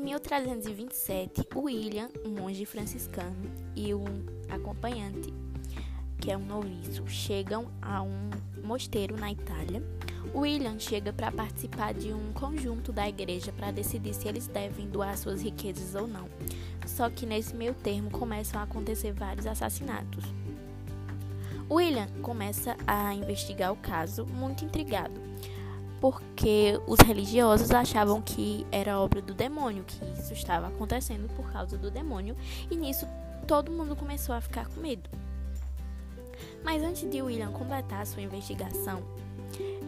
1327, William, um monge franciscano, e um acompanhante, que é um noviço, chegam a um mosteiro na Itália. William chega para participar de um conjunto da igreja para decidir se eles devem doar suas riquezas ou não. Só que nesse meio termo começam a acontecer vários assassinatos. William começa a investigar o caso, muito intrigado porque os religiosos achavam que era obra do demônio, que isso estava acontecendo por causa do demônio, e nisso todo mundo começou a ficar com medo. Mas antes de William completar sua investigação,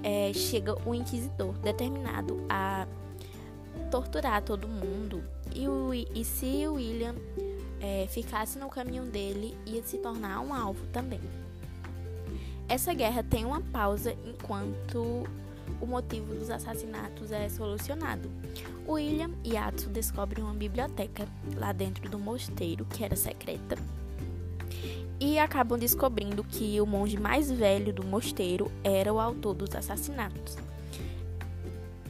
é, chega o inquisidor, determinado a torturar todo mundo, e, o, e se William é, ficasse no caminho dele, ia se tornar um alvo também. Essa guerra tem uma pausa enquanto o motivo dos assassinatos é solucionado. William e Atsu descobrem uma biblioteca lá dentro do mosteiro, que era secreta, e acabam descobrindo que o monge mais velho do mosteiro era o autor dos assassinatos.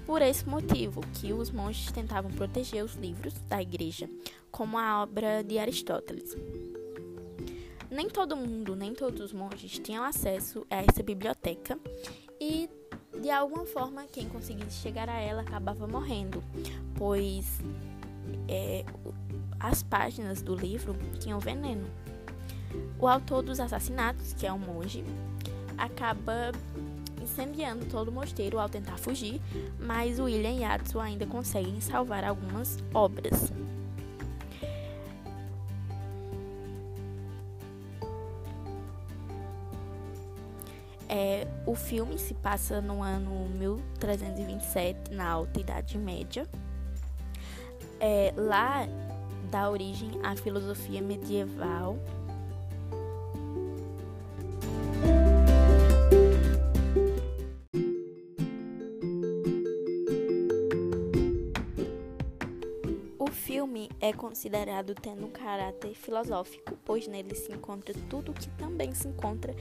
Por esse motivo que os monges tentavam proteger os livros da igreja, como a obra de Aristóteles. Nem todo mundo, nem todos os monges tinham acesso a essa biblioteca de alguma forma, quem conseguisse chegar a ela acabava morrendo, pois é, as páginas do livro tinham veneno. O autor dos assassinatos, que é um monge, acaba incendiando todo o mosteiro ao tentar fugir, mas William e Atsu ainda conseguem salvar algumas obras. É, o filme se passa no ano 1327, na Alta Idade Média. É, lá dá origem à filosofia medieval é considerado tendo um caráter filosófico, pois nele se encontra tudo o que também se encontra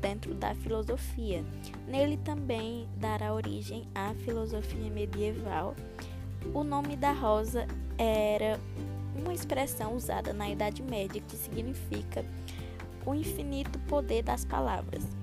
dentro da filosofia. Nele também dará origem à filosofia medieval. O nome da rosa era uma expressão usada na Idade Média que significa o infinito poder das palavras.